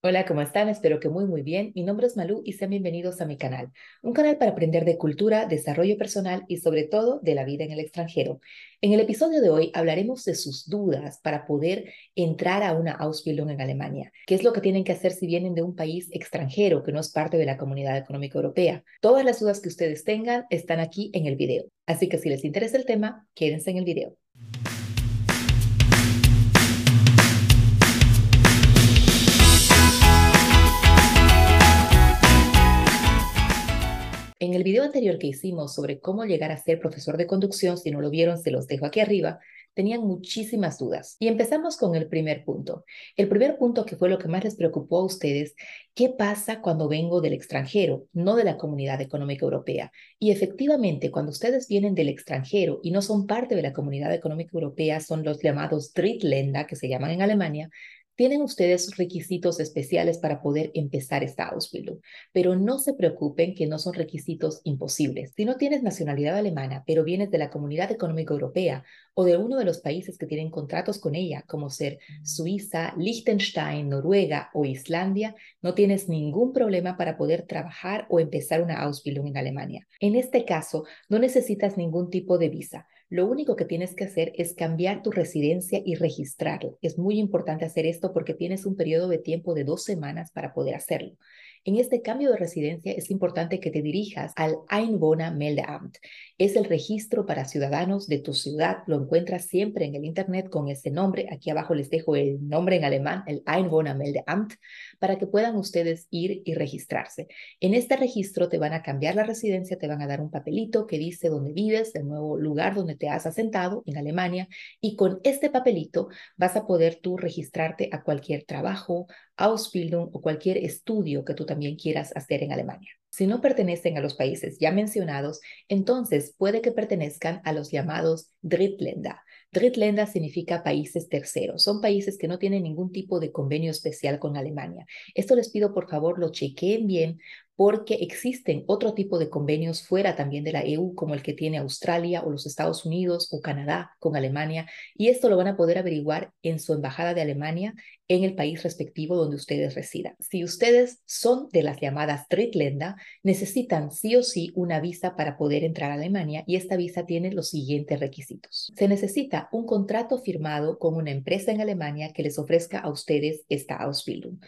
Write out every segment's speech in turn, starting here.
Hola, ¿cómo están? Espero que muy muy bien. Mi nombre es Malú y sean bienvenidos a mi canal, un canal para aprender de cultura, desarrollo personal y sobre todo de la vida en el extranjero. En el episodio de hoy hablaremos de sus dudas para poder entrar a una Ausbildung en Alemania. ¿Qué es lo que tienen que hacer si vienen de un país extranjero que no es parte de la Comunidad Económica Europea? Todas las dudas que ustedes tengan están aquí en el video. Así que si les interesa el tema, quédense en el video. Anterior que hicimos sobre cómo llegar a ser profesor de conducción, si no lo vieron, se los dejo aquí arriba, tenían muchísimas dudas. Y empezamos con el primer punto. El primer punto que fue lo que más les preocupó a ustedes, ¿qué pasa cuando vengo del extranjero, no de la Comunidad Económica Europea? Y efectivamente, cuando ustedes vienen del extranjero y no son parte de la Comunidad Económica Europea, son los llamados Drittländer, que se llaman en Alemania, tienen ustedes requisitos especiales para poder empezar esta Ausbildung, pero no se preocupen que no son requisitos imposibles. Si no tienes nacionalidad alemana, pero vienes de la Comunidad Económica Europea o de uno de los países que tienen contratos con ella, como ser Suiza, Liechtenstein, Noruega o Islandia, no tienes ningún problema para poder trabajar o empezar una Ausbildung en Alemania. En este caso, no necesitas ningún tipo de visa. Lo único que tienes que hacer es cambiar tu residencia y registrarlo. Es muy importante hacer esto porque tienes un periodo de tiempo de dos semanas para poder hacerlo. En este cambio de residencia es importante que te dirijas al Einwohnermeldeamt. Es el registro para ciudadanos de tu ciudad. Lo encuentras siempre en el Internet con ese nombre. Aquí abajo les dejo el nombre en alemán, el Einwohnermeldeamt, para que puedan ustedes ir y registrarse. En este registro te van a cambiar la residencia, te van a dar un papelito que dice dónde vives, el nuevo lugar donde te has asentado en Alemania. Y con este papelito vas a poder tú registrarte a cualquier trabajo, Ausbildung o cualquier estudio que tú también quieras hacer en Alemania. Si no pertenecen a los países ya mencionados, entonces puede que pertenezcan a los llamados Drittländer. Drittländer significa países terceros. Son países que no tienen ningún tipo de convenio especial con Alemania. Esto les pido por favor lo chequeen bien porque existen otro tipo de convenios fuera también de la EU, como el que tiene Australia o los Estados Unidos o Canadá con Alemania, y esto lo van a poder averiguar en su embajada de Alemania en el país respectivo donde ustedes residan. Si ustedes son de las llamadas Drittländer, necesitan sí o sí una visa para poder entrar a Alemania y esta visa tiene los siguientes requisitos. Se necesita un contrato firmado con una empresa en Alemania que les ofrezca a ustedes esta Ausbildung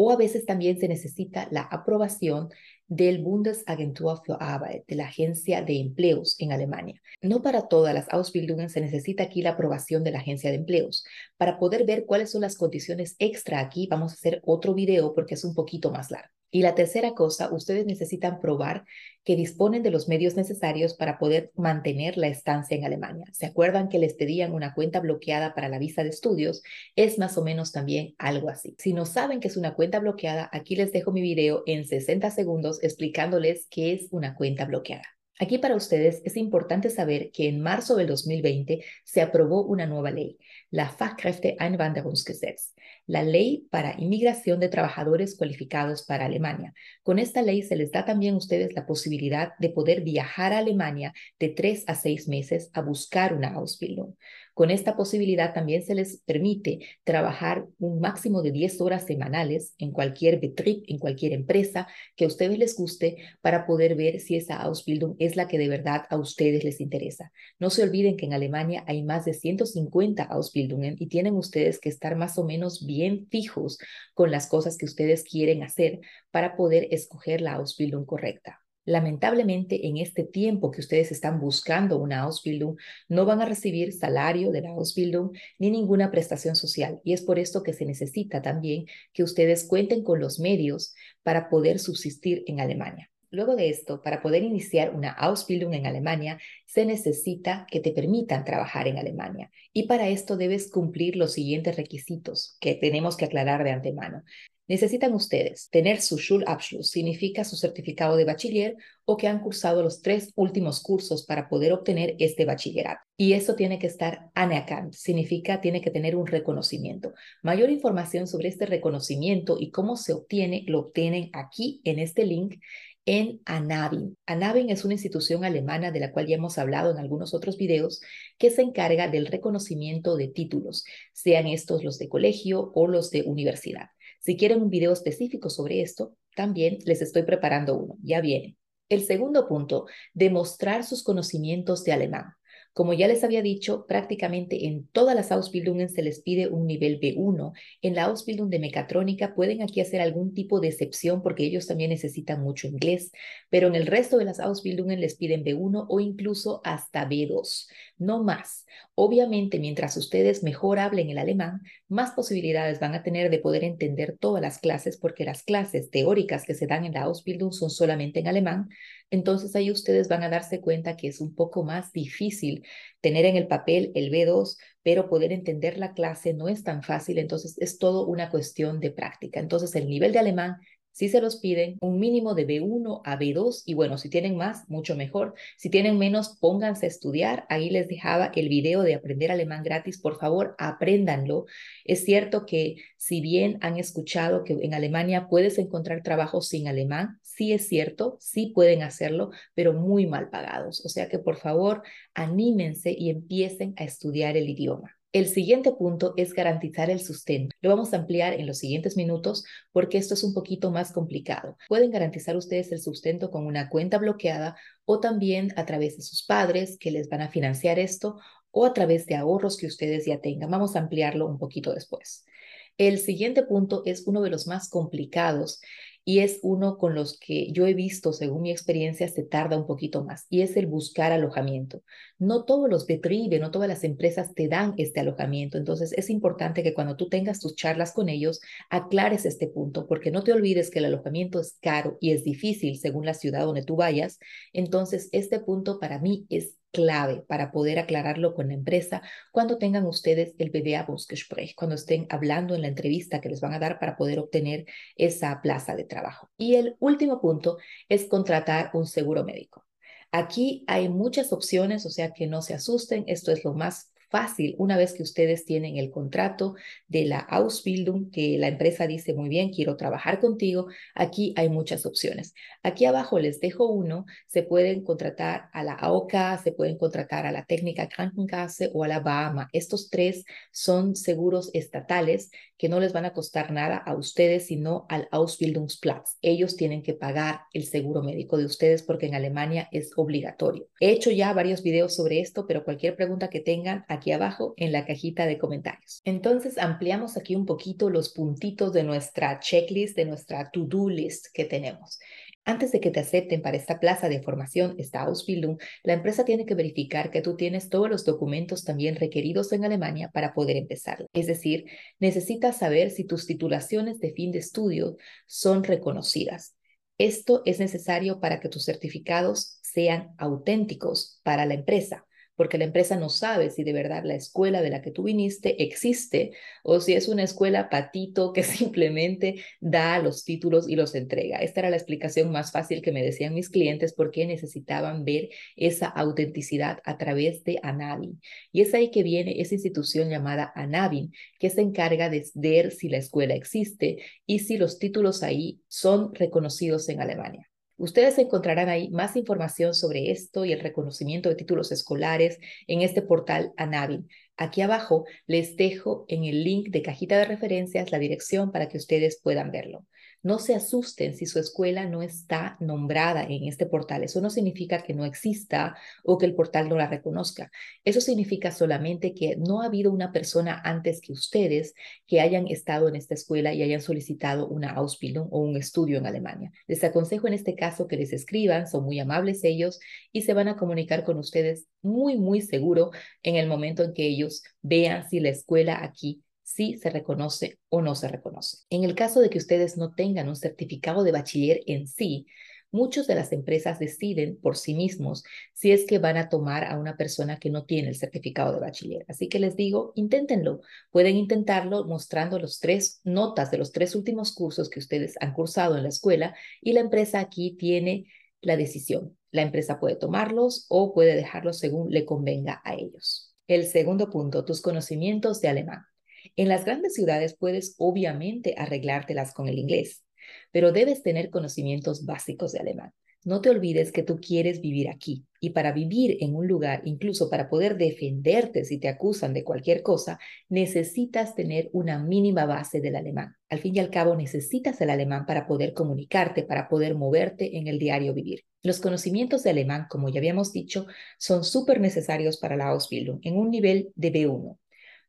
o a veces también se necesita la aprobación del Bundesagentur für Arbeit, de la Agencia de Empleos en Alemania. No para todas las Ausbildungen se necesita aquí la aprobación de la Agencia de Empleos. Para poder ver cuáles son las condiciones extra aquí, vamos a hacer otro video porque es un poquito más largo. Y la tercera cosa, ustedes necesitan probar que disponen de los medios necesarios para poder mantener la estancia en Alemania. ¿Se acuerdan que les pedían una cuenta bloqueada para la visa de estudios? Es más o menos también algo así. Si no saben que es una cuenta bloqueada, aquí les dejo mi video en 60 segundos explicándoles qué es una cuenta bloqueada. Aquí para ustedes es importante saber que en marzo del 2020 se aprobó una nueva ley, la Fachkräfteeinwanderungsgesetz, la ley para inmigración de trabajadores cualificados para Alemania. Con esta ley se les da también a ustedes la posibilidad de poder viajar a Alemania de tres a seis meses a buscar una Ausbildung. Con esta posibilidad también se les permite trabajar un máximo de 10 horas semanales en cualquier Betrieb, en cualquier empresa que a ustedes les guste para poder ver si esa Ausbildung es la que de verdad a ustedes les interesa. No se olviden que en Alemania hay más de 150 Ausbildungen y tienen ustedes que estar más o menos bien fijos con las cosas que ustedes quieren hacer para poder escoger la Ausbildung correcta. Lamentablemente, en este tiempo que ustedes están buscando una Ausbildung, no van a recibir salario de la Ausbildung ni ninguna prestación social. Y es por esto que se necesita también que ustedes cuenten con los medios para poder subsistir en Alemania. Luego de esto, para poder iniciar una Ausbildung en Alemania, se necesita que te permitan trabajar en Alemania. Y para esto debes cumplir los siguientes requisitos que tenemos que aclarar de antemano. Necesitan ustedes tener su Schulabschluss, significa su certificado de bachiller o que han cursado los tres últimos cursos para poder obtener este bachillerato. Y eso tiene que estar anerkannt, significa tiene que tener un reconocimiento. Mayor información sobre este reconocimiento y cómo se obtiene, lo obtienen aquí en este link en Anabin. Anabin es una institución alemana de la cual ya hemos hablado en algunos otros videos que se encarga del reconocimiento de títulos, sean estos los de colegio o los de universidad. Si quieren un video específico sobre esto, también les estoy preparando uno, ya viene. El segundo punto, demostrar sus conocimientos de alemán. Como ya les había dicho, prácticamente en todas las Ausbildungen se les pide un nivel B1. En la Ausbildung de mecatrónica pueden aquí hacer algún tipo de excepción porque ellos también necesitan mucho inglés, pero en el resto de las Ausbildungen les piden B1 o incluso hasta B2, no más. Obviamente, mientras ustedes mejor hablen el alemán, más posibilidades van a tener de poder entender todas las clases porque las clases teóricas que se dan en la Ausbildung son solamente en alemán, entonces ahí ustedes van a darse cuenta que es un poco más difícil tener en el papel el B2, pero poder entender la clase no es tan fácil, entonces es todo una cuestión de práctica. Entonces el nivel de alemán si se los piden, un mínimo de B1 a B2 y bueno, si tienen más, mucho mejor. Si tienen menos, pónganse a estudiar. Ahí les dejaba el video de aprender alemán gratis. Por favor, apréndanlo. Es cierto que si bien han escuchado que en Alemania puedes encontrar trabajo sin alemán, sí es cierto, sí pueden hacerlo, pero muy mal pagados. O sea que por favor, anímense y empiecen a estudiar el idioma. El siguiente punto es garantizar el sustento. Lo vamos a ampliar en los siguientes minutos porque esto es un poquito más complicado. Pueden garantizar ustedes el sustento con una cuenta bloqueada o también a través de sus padres que les van a financiar esto o a través de ahorros que ustedes ya tengan. Vamos a ampliarlo un poquito después. El siguiente punto es uno de los más complicados y es uno con los que yo he visto, según mi experiencia, se tarda un poquito más, y es el buscar alojamiento. No todos los Betriebe, no todas las empresas te dan este alojamiento, entonces es importante que cuando tú tengas tus charlas con ellos, aclares este punto, porque no te olvides que el alojamiento es caro y es difícil según la ciudad donde tú vayas, entonces este punto para mí es clave para poder aclararlo con la empresa cuando tengan ustedes el Bewerbungsgespräch, cuando estén hablando en la entrevista que les van a dar para poder obtener esa plaza de trabajo. Y el último punto es contratar un seguro médico. Aquí hay muchas opciones, o sea que no se asusten, esto es lo más fácil una vez que ustedes tienen el contrato de la Ausbildung, que la empresa dice, muy bien, quiero trabajar contigo, aquí hay muchas opciones. Aquí abajo les dejo uno, se pueden contratar a la AOK, se pueden contratar a la Técnica Krankenkasse o a la Bahama. Estos tres son seguros estatales que no les van a costar nada a ustedes, sino al Ausbildungsplatz. Ellos tienen que pagar el seguro médico de ustedes porque en Alemania es obligatorio. He hecho ya varios videos sobre esto, pero cualquier pregunta que tengan, aquí abajo en la cajita de comentarios. Entonces ampliamos aquí un poquito los puntitos de nuestra checklist, de nuestra to-do list que tenemos. Antes de que te acepten para esta plaza de formación, esta Ausbildung, la empresa tiene que verificar que tú tienes todos los documentos también requeridos en Alemania para poder empezar. Es decir, necesitas saber si tus titulaciones de fin de estudio son reconocidas. Esto es necesario para que tus certificados sean auténticos para la empresa porque la empresa no sabe si de verdad la escuela de la que tú viniste existe o si es una escuela patito que simplemente da los títulos y los entrega. Esta era la explicación más fácil que me decían mis clientes porque necesitaban ver esa autenticidad a través de Anavin. Y es ahí que viene esa institución llamada Anavin, que se encarga de ver si la escuela existe y si los títulos ahí son reconocidos en Alemania. Ustedes encontrarán ahí más información sobre esto y el reconocimiento de títulos escolares en este portal Anavin. Aquí abajo les dejo en el link de cajita de referencias la dirección para que ustedes puedan verlo. No se asusten si su escuela no está nombrada en este portal. Eso no significa que no exista o que el portal no la reconozca. Eso significa solamente que no ha habido una persona antes que ustedes que hayan estado en esta escuela y hayan solicitado una Ausbildung o un estudio en Alemania. Les aconsejo en este caso que les escriban, son muy amables ellos y se van a comunicar con ustedes muy, muy seguro en el momento en que ellos vean si la escuela aquí si se reconoce o no se reconoce. En el caso de que ustedes no tengan un certificado de bachiller en sí, muchas de las empresas deciden por sí mismos si es que van a tomar a una persona que no tiene el certificado de bachiller. Así que les digo, inténtenlo. Pueden intentarlo mostrando los tres notas de los tres últimos cursos que ustedes han cursado en la escuela y la empresa aquí tiene la decisión. La empresa puede tomarlos o puede dejarlos según le convenga a ellos. El segundo punto, tus conocimientos de alemán. En las grandes ciudades puedes obviamente arreglártelas con el inglés, pero debes tener conocimientos básicos de alemán. No te olvides que tú quieres vivir aquí. Y para vivir en un lugar, incluso para poder defenderte si te acusan de cualquier cosa, necesitas tener una mínima base del alemán. Al fin y al cabo, necesitas el alemán para poder comunicarte, para poder moverte en el diario vivir. Los conocimientos de alemán, como ya habíamos dicho, son súper necesarios para la Ausbildung en un nivel de B1.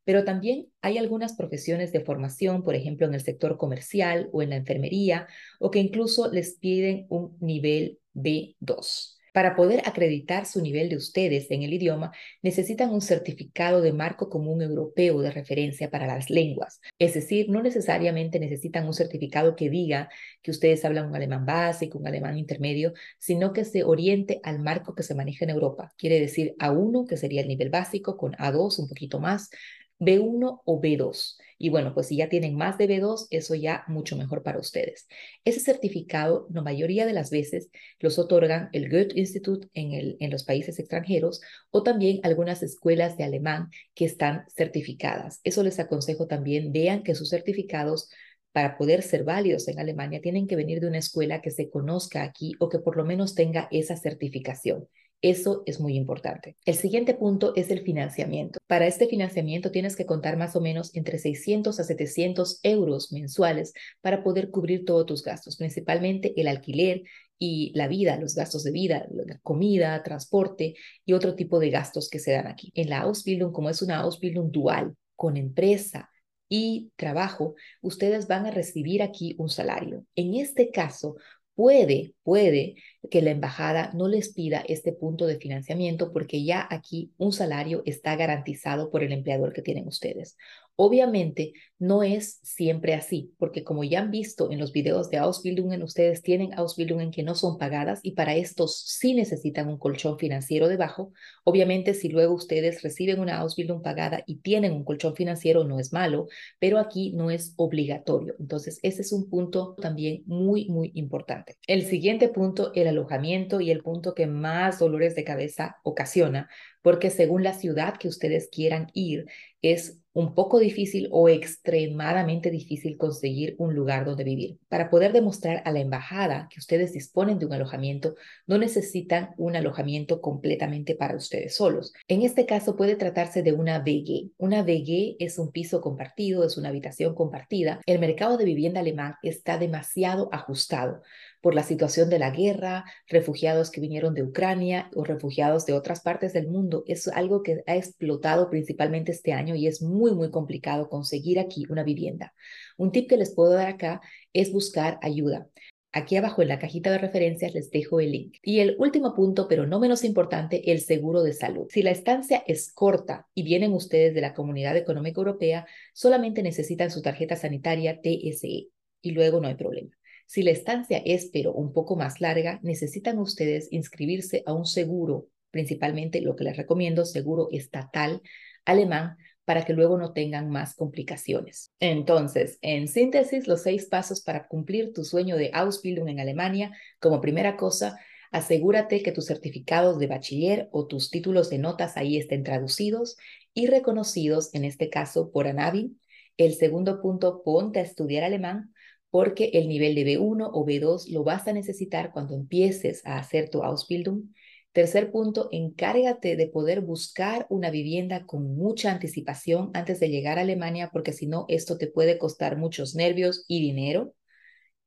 Pero también hay algunas profesiones de formación, por ejemplo, en el sector comercial o en la enfermería, o que incluso les piden un nivel B2. Para poder acreditar su nivel de ustedes en el idioma, necesitan un certificado de marco común europeo de referencia para las lenguas. Es decir, no necesariamente necesitan un certificado que diga que ustedes hablan un alemán básico, un alemán intermedio, sino que se oriente al marco que se maneja en Europa. Quiere decir A1, que sería el nivel básico, con A2 un poquito más, B1 o B2. Y bueno, pues si ya tienen más de B2, eso ya mucho mejor para ustedes. Ese certificado, la mayoría de las veces, los otorgan el Goethe Institute en, en los países extranjeros o también algunas escuelas de alemán que están certificadas. Eso les aconsejo también, vean que sus certificados para poder ser válidos en Alemania tienen que venir de una escuela que se conozca aquí o que por lo menos tenga esa certificación. Eso es muy importante. El siguiente punto es el financiamiento. Para este financiamiento tienes que contar más o menos entre 600 a 700 euros mensuales para poder cubrir todos tus gastos, principalmente el alquiler y la vida, los gastos de vida, comida, transporte y otro tipo de gastos que se dan aquí. En la Ausbildung, como es una Ausbildung dual con empresa, y trabajo, ustedes van a recibir aquí un salario. En este caso, puede, puede que la embajada no les pida este punto de financiamiento porque ya aquí un salario está garantizado por el empleador que tienen ustedes. Obviamente no es siempre así, porque como ya han visto en los videos de Ausbildungen, ustedes tienen Ausbildungen que no son pagadas y para estos sí necesitan un colchón financiero debajo. Obviamente si luego ustedes reciben una Ausbildung pagada y tienen un colchón financiero no es malo, pero aquí no es obligatorio. Entonces ese es un punto también muy, muy importante. El siguiente punto, el alojamiento y el punto que más dolores de cabeza ocasiona, porque según la ciudad que ustedes quieran ir, es un poco difícil o extremadamente difícil conseguir un lugar donde vivir. Para poder demostrar a la embajada que ustedes disponen de un alojamiento, no necesitan un alojamiento completamente para ustedes solos. En este caso puede tratarse de una VG. Una VG es un piso compartido, es una habitación compartida. El mercado de vivienda alemán está demasiado ajustado por la situación de la guerra, refugiados que vinieron de Ucrania o refugiados de otras partes del mundo. Es algo que ha explotado principalmente este año y es muy, muy complicado conseguir aquí una vivienda. Un tip que les puedo dar acá es buscar ayuda. Aquí abajo en la cajita de referencias les dejo el link. Y el último punto, pero no menos importante, el seguro de salud. Si la estancia es corta y vienen ustedes de la Comunidad Económica Europea, solamente necesitan su tarjeta sanitaria TSE y luego no hay problema. Si la estancia es pero un poco más larga, necesitan ustedes inscribirse a un seguro, principalmente lo que les recomiendo, seguro estatal alemán, para que luego no tengan más complicaciones. Entonces, en síntesis, los seis pasos para cumplir tu sueño de Ausbildung en Alemania. Como primera cosa, asegúrate que tus certificados de bachiller o tus títulos de notas ahí estén traducidos y reconocidos, en este caso por ANAVI. El segundo punto, ponte a estudiar alemán porque el nivel de B1 o B2 lo vas a necesitar cuando empieces a hacer tu Ausbildung. Tercer punto, encárgate de poder buscar una vivienda con mucha anticipación antes de llegar a Alemania, porque si no, esto te puede costar muchos nervios y dinero.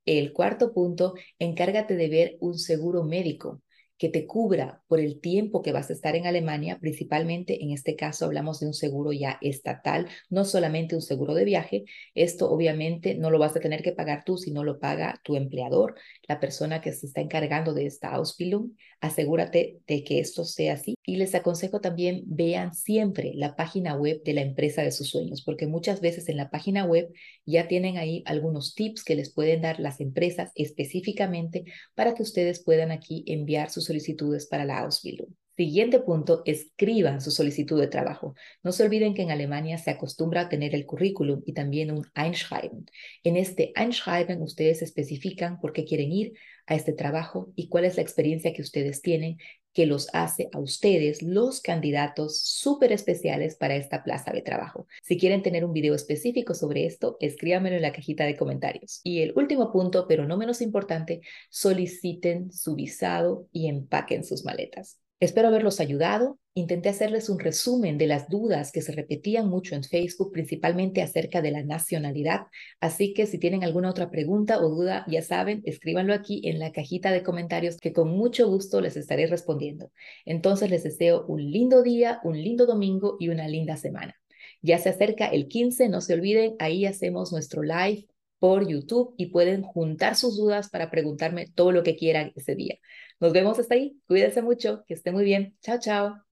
El cuarto punto, encárgate de ver un seguro médico que te cubra por el tiempo que vas a estar en Alemania, principalmente en este caso hablamos de un seguro ya estatal, no solamente un seguro de viaje. Esto obviamente no lo vas a tener que pagar tú, sino lo paga tu empleador, la persona que se está encargando de esta Ausbildung. Asegúrate de que esto sea así. Y les aconsejo también vean siempre la página web de la empresa de sus sueños, porque muchas veces en la página web ya tienen ahí algunos tips que les pueden dar las empresas específicamente para que ustedes puedan aquí enviar sus solicitudes para la Ausbildung. Siguiente punto, escriban su solicitud de trabajo. No se olviden que en Alemania se acostumbra a tener el currículum y también un Einschreiben. En este Einschreiben ustedes especifican por qué quieren ir a este trabajo y cuál es la experiencia que ustedes tienen que los hace a ustedes los candidatos súper especiales para esta plaza de trabajo. Si quieren tener un video específico sobre esto, escríbanmelo en la cajita de comentarios. Y el último punto, pero no menos importante, soliciten su visado y empaquen sus maletas. Espero haberlos ayudado. Intenté hacerles un resumen de las dudas que se repetían mucho en Facebook, principalmente acerca de la nacionalidad. Así que si tienen alguna otra pregunta o duda, ya saben, escríbanlo aquí en la cajita de comentarios que con mucho gusto les estaré respondiendo. Entonces les deseo un lindo día, un lindo domingo y una linda semana. Ya se acerca el 15, no se olviden, ahí hacemos nuestro live por YouTube y pueden juntar sus dudas para preguntarme todo lo que quieran ese día. Nos vemos hasta ahí. Cuídense mucho, que esté muy bien. Chao, chao.